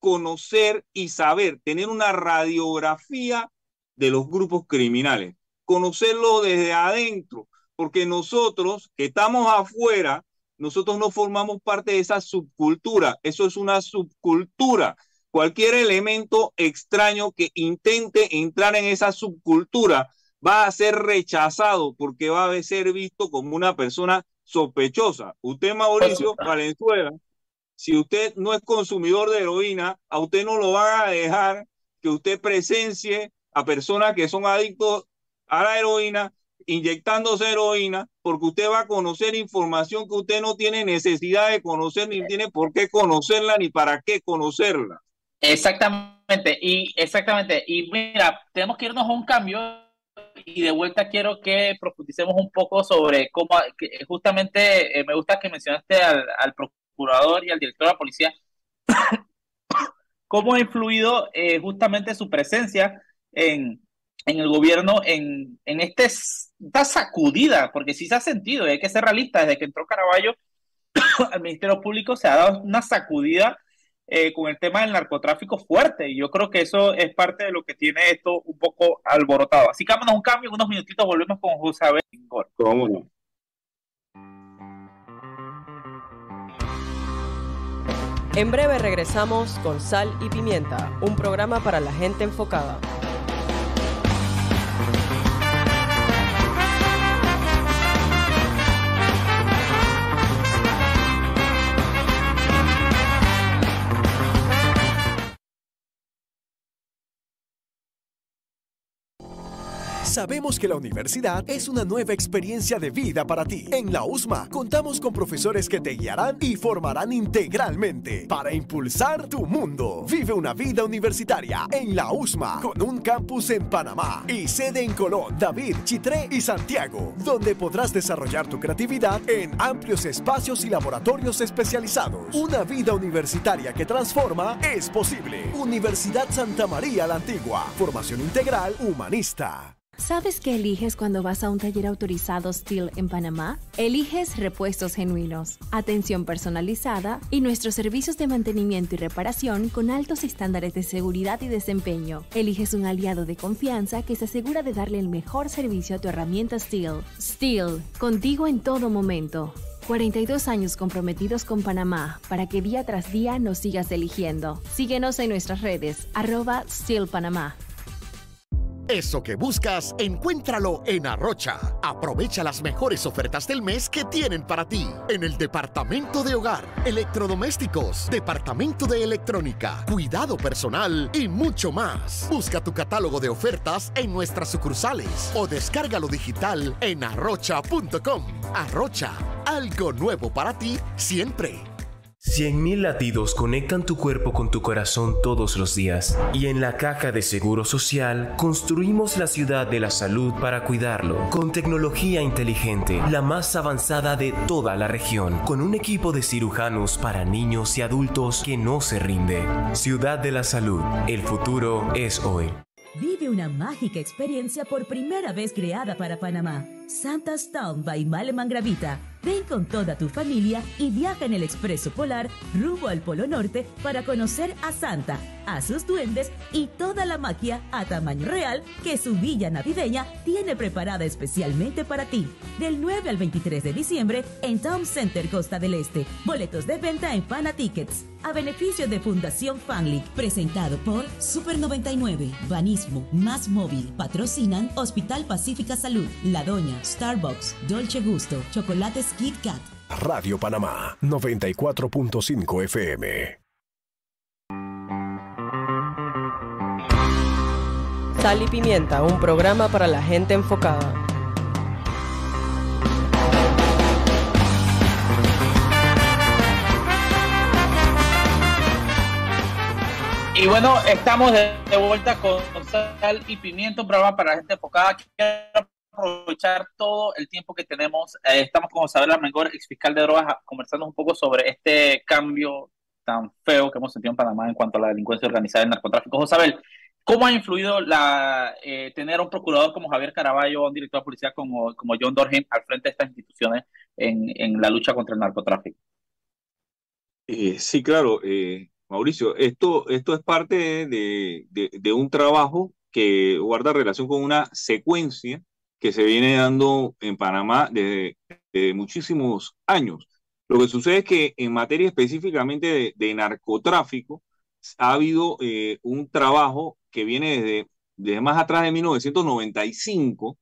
conocer y saber, tener una radiografía de los grupos criminales, conocerlo desde adentro, porque nosotros que estamos afuera, nosotros no formamos parte de esa subcultura, eso es una subcultura. Cualquier elemento extraño que intente entrar en esa subcultura va a ser rechazado porque va a ser visto como una persona sospechosa. Usted, Mauricio Valenzuela, si usted no es consumidor de heroína, a usted no lo van a dejar que usted presencie a personas que son adictos a la heroína, inyectándose heroína, porque usted va a conocer información que usted no tiene necesidad de conocer, ni tiene por qué conocerla, ni para qué conocerla. Exactamente, y exactamente, y mira, tenemos que irnos a un cambio y de vuelta quiero que profundicemos un poco sobre cómo, justamente eh, me gusta que mencionaste al, procurador y al director de la policía, cómo ha influido eh, justamente su presencia en, en el gobierno en, este, esta sacudida, porque sí se ha sentido, y hay que ser realista, desde que entró Caraballo [coughs] al Ministerio Público se ha dado una sacudida eh, con el tema del narcotráfico fuerte. Y yo creo que eso es parte de lo que tiene esto un poco alborotado. Así que vámonos un cambio, unos minutitos volvemos con José Abel ¿Cómo no? En breve regresamos con Sal y Pimienta, un programa para la gente enfocada. Sabemos que la universidad es una nueva experiencia de vida para ti. En la USMA contamos con profesores que te guiarán y formarán integralmente para impulsar tu mundo. Vive una vida universitaria en la USMA con un campus en Panamá y sede en Colón, David, Chitré y Santiago, donde podrás desarrollar tu creatividad en amplios espacios y laboratorios especializados. Una vida universitaria que transforma es posible. Universidad Santa María la Antigua. Formación integral humanista. ¿Sabes qué eliges cuando vas a un taller autorizado Steel en Panamá? Eliges repuestos genuinos, atención personalizada y nuestros servicios de mantenimiento y reparación con altos estándares de seguridad y desempeño. Eliges un aliado de confianza que se asegura de darle el mejor servicio a tu herramienta Steel. Steel, contigo en todo momento. 42 años comprometidos con Panamá para que día tras día nos sigas eligiendo. Síguenos en nuestras redes, arroba Steel Panamá. Eso que buscas, encuéntralo en Arrocha. Aprovecha las mejores ofertas del mes que tienen para ti. En el departamento de hogar, electrodomésticos, departamento de electrónica, cuidado personal y mucho más. Busca tu catálogo de ofertas en nuestras sucursales o descárgalo digital en arrocha.com. Arrocha, algo nuevo para ti siempre. 100.000 latidos conectan tu cuerpo con tu corazón todos los días y en la caja de Seguro Social construimos la ciudad de la salud para cuidarlo con tecnología inteligente, la más avanzada de toda la región, con un equipo de cirujanos para niños y adultos que no se rinde. Ciudad de la Salud, el futuro es hoy. Vive una mágica experiencia por primera vez creada para Panamá. Santa's Town by Maleman Gravita Ven con toda tu familia y viaja en el Expreso Polar rumbo al Polo Norte para conocer a Santa, a sus duendes y toda la magia a tamaño real que su villa navideña tiene preparada especialmente para ti. Del 9 al 23 de diciembre en Town Center Costa del Este. Boletos de venta en Pana Tickets. A beneficio de Fundación Fanlic, presentado por Super 99, Banismo, Más Móvil, patrocinan Hospital Pacífica Salud, La Doña, Starbucks, Dolce Gusto, Chocolates Kit Kat. Radio Panamá 94.5 FM. Sal y Pimienta, un programa para la gente enfocada. Y bueno, estamos de, vuelta con Sal y Pimienta, un programa para la gente enfocada. Quiero aprovechar todo el tiempo que tenemos. Eh, estamos con Isabel Armengor, ex fiscal de drogas, conversando un poco sobre este cambio tan feo que hemos sentido en Panamá en cuanto a la delincuencia organizada y el narcotráfico. Josabel, ¿cómo ha influido la, eh, tener un procurador como Javier Caraballo, un director de policía como, como John Dorheim al frente de estas instituciones en, en la lucha contra el narcotráfico? Eh, sí, claro, Mauricio, esto, esto es parte de, de un trabajo que guarda relación con una secuencia que se viene dando en Panamá desde, muchísimos años. Lo que sucede es que en materia específicamente de, narcotráfico, ha habido eh, un trabajo que viene desde, más atrás de 1995,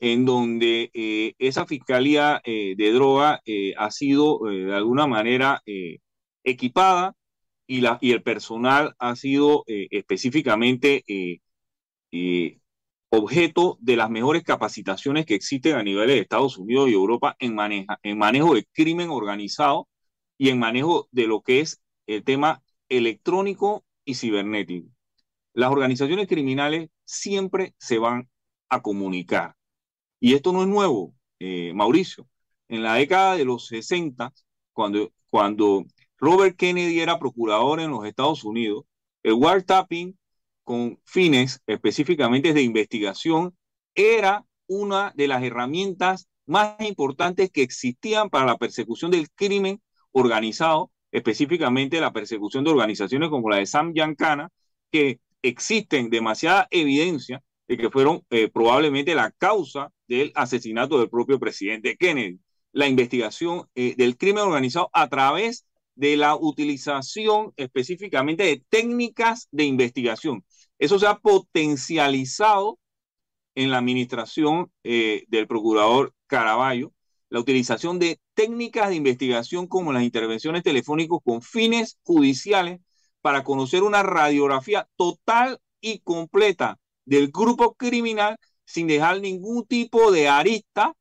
en donde eh, esa fiscalía eh, de droga ha sido de alguna manera equipada y, la, y el personal ha sido específicamente objeto de las mejores capacitaciones que existen a nivel de Estados Unidos y Europa en manejo de crimen organizado y en manejo de lo que es el tema electrónico y cibernético. Las organizaciones criminales siempre se van a comunicar. Y esto no es nuevo, eh, Mauricio. En la década de los 60, cuando, cuando Robert Kennedy era procurador en los Estados Unidos, el wiretapping con fines específicamente de investigación era una de las herramientas más importantes que existían para la persecución del crimen organizado, específicamente la persecución de organizaciones como la de Sam Yankana, que existen demasiada evidencia de que fueron eh, probablemente la causa del asesinato del propio presidente Kennedy. La investigación eh, del crimen organizado a través de la utilización específicamente de técnicas de investigación. Eso se ha potencializado en la administración eh, del procurador Caraballo, la utilización de técnicas de investigación como las intervenciones telefónicas con fines judiciales para conocer una radiografía total y completa del grupo criminal sin dejar ningún tipo de arista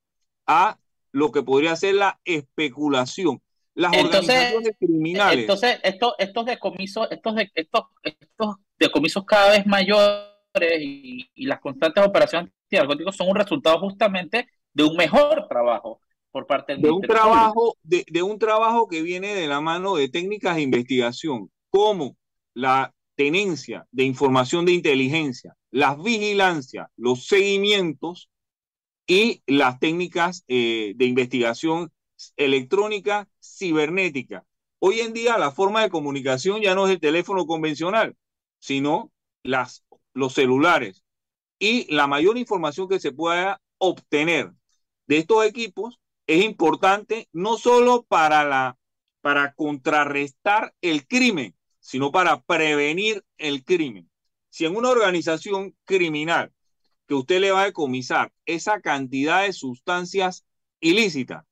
a lo que podría ser la especulación. Las organizaciones criminales. Entonces, estos, estos decomisos, estos, estos, estos decomisos cada vez mayores y, las constantes operaciones antinarcóticos son un resultado justamente de un mejor trabajo por parte de un trabajo de, de, un trabajo que viene de la mano de técnicas de investigación como la tenencia de información de inteligencia, las vigilancias, los seguimientos y las técnicas eh, de investigación electrónica cibernética. Hoy en día la forma de comunicación ya no es el teléfono convencional, sino las, los celulares. Y la mayor información que se pueda obtener de estos equipos es importante no solo para, la, para contrarrestar el crimen, sino para prevenir el crimen. Si en una organización criminal que usted le va a decomisar esa cantidad de sustancias ilícitas,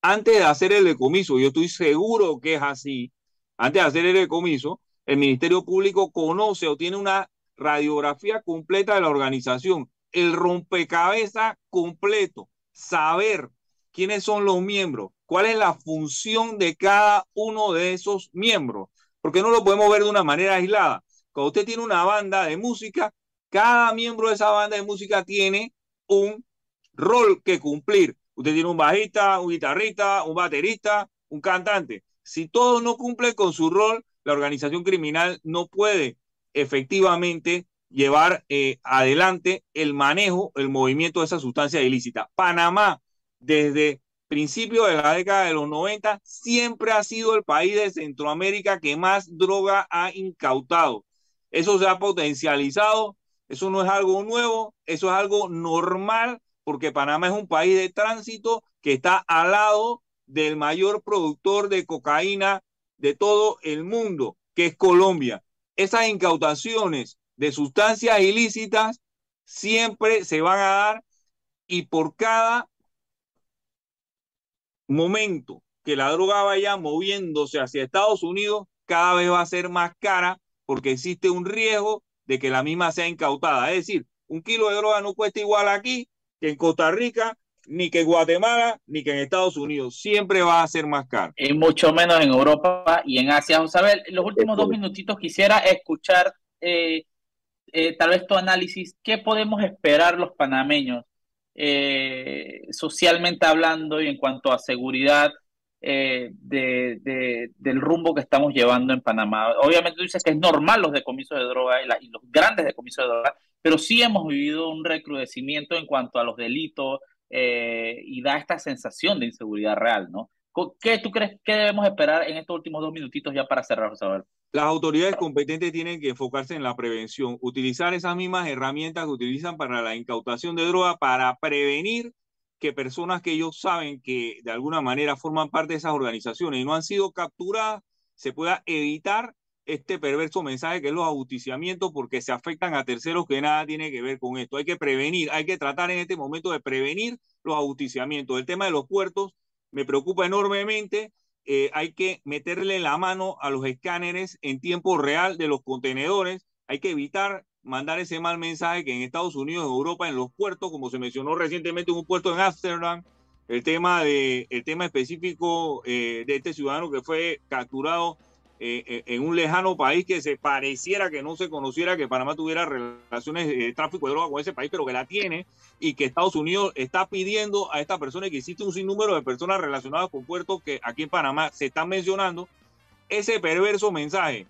antes de hacer el decomiso, yo estoy seguro que es así, antes de hacer el decomiso, el Ministerio Público conoce o tiene una radiografía completa de la organización, el rompecabezas completo, saber quiénes son los miembros, cuál es la función de cada uno de esos miembros, porque no lo podemos ver de una manera aislada. Cuando usted tiene una banda de música, cada miembro de esa banda de música tiene un rol que cumplir. Usted tiene un bajista, un guitarrista, un baterista, un cantante. Si todos no cumplen con su rol, la organización criminal no puede efectivamente llevar eh, adelante el manejo, el movimiento de esa sustancia ilícita. Panamá, desde principios de la década de los 90, siempre ha sido el país de Centroamérica que más droga ha incautado. Eso se ha potencializado, eso no es algo nuevo, eso es algo normal porque Panamá es un país de tránsito que está al lado del mayor productor de cocaína de todo el mundo, que es Colombia. Esas incautaciones de sustancias ilícitas siempre se van a dar y por cada momento que la droga vaya moviéndose hacia Estados Unidos cada vez va a ser más cara porque existe un riesgo de que la misma sea incautada. Es decir, un kilo de droga no cuesta igual aquí que en Costa Rica, ni que en Guatemala, ni que en Estados Unidos. Siempre va a ser más caro. Y mucho menos en Europa y en Asia. Josabel, los últimos dos minutitos quisiera escuchar eh, eh, tal vez tu análisis. ¿Qué podemos esperar los panameños eh, socialmente hablando y en cuanto a seguridad? Eh, de, del rumbo que estamos llevando en Panamá. Obviamente tú dices que es normal los decomisos de droga y, los grandes decomisos de droga, pero sí hemos vivido un recrudecimiento en cuanto a los delitos eh, y da esta sensación de inseguridad real, ¿no? ¿Qué tú crees que debemos esperar en estos últimos dos minutitos ya para cerrar, José Las autoridades competentes tienen que enfocarse en la prevención, utilizar esas mismas herramientas que utilizan para la incautación de droga para prevenir que personas que ellos saben que de alguna manera forman parte de esas organizaciones y no han sido capturadas, se pueda evitar este perverso mensaje que es los ajusticiamientos porque se afectan a terceros que nada tiene que ver con esto. Hay que prevenir, hay que tratar en este momento de prevenir los ajusticiamientos. El tema de los puertos me preocupa enormemente. Eh, hay que meterle la mano a los escáneres en tiempo real de los contenedores. Hay que evitar mandar ese mal mensaje que en Estados Unidos, en Europa, en los puertos, como se mencionó recientemente en un puerto en Ámsterdam, el tema, de, el tema específico eh, de este ciudadano que fue capturado eh, eh, en un lejano país que se pareciera que no se conociera que Panamá tuviera relaciones de tráfico de droga con ese país, pero que la tiene y que Estados Unidos está pidiendo a esta persona que existe un sinnúmero de personas relacionadas con puertos que aquí en Panamá se están mencionando, ese perverso mensaje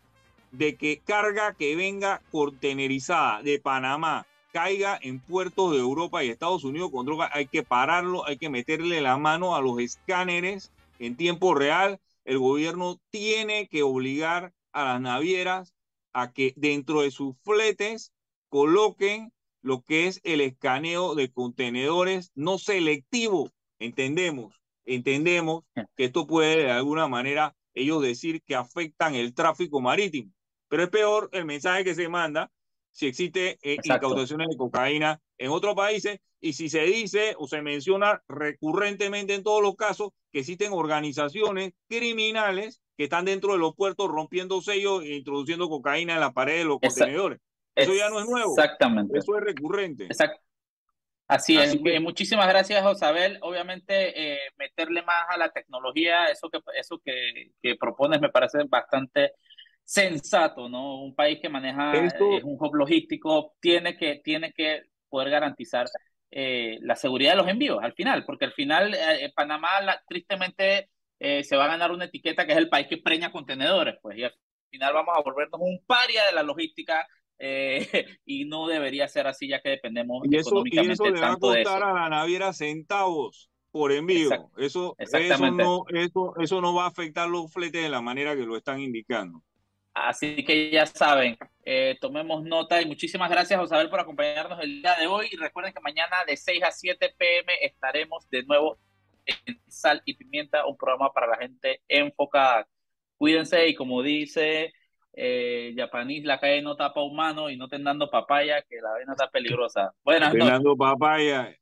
de que carga que venga contenerizada de Panamá caiga en puertos de Europa y Estados Unidos con droga, hay que pararlo, hay que meterle la mano a los escáneres en tiempo real. El gobierno tiene que obligar a las navieras a que dentro de sus fletes coloquen lo que es el escaneo de contenedores no selectivo. Entendemos, entendemos que esto puede de alguna manera ellos decir que afectan el tráfico marítimo. Pero es peor el mensaje que se manda si existe eh, incautaciones de cocaína en otros países y si se dice o se menciona recurrentemente en todos los casos que existen organizaciones criminales que están dentro de los puertos rompiendo sellos e introduciendo cocaína en la pared de los contenedores. Eso ya no es nuevo. Exactamente. Eso es recurrente. Exacto. Así, es. Muchísimas gracias, Josabel. Obviamente, eh, meterle más a la tecnología, eso que, eso que, que propones me parece bastante sensato, ¿no? Un país que maneja eh, un hub logístico tiene que, tiene que poder garantizar eh, la seguridad de los envíos al final, porque al final eh, Panamá tristemente se va a ganar una etiqueta que es el país que preña contenedores, pues, y al final vamos a volvernos un paria de la logística [laughs] y no debería ser así ya que dependemos y eso, económicamente y eso le va a costar a la naviera centavos por envío. eso, eso, no, eso, eso no va a afectar los fletes de la manera que lo están indicando. Así que ya saben, eh, tomemos nota y muchísimas gracias, Josabel, por acompañarnos el día de hoy. Y recuerden que mañana de 6 a 7 pm estaremos de nuevo en Sal y Pimienta, un programa para la gente enfocada. Cuídense y como dice eh, Japanís, la calle no tapa humano y no estén dando papaya, que la vaina está peligrosa. Buenas noches. papaya.